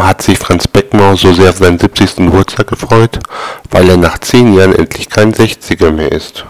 Warum hat sich Franz Beckmauer so sehr auf seinen 70. Geburtstag gefreut? Weil er nach zehn Jahren endlich kein Sechziger mehr ist.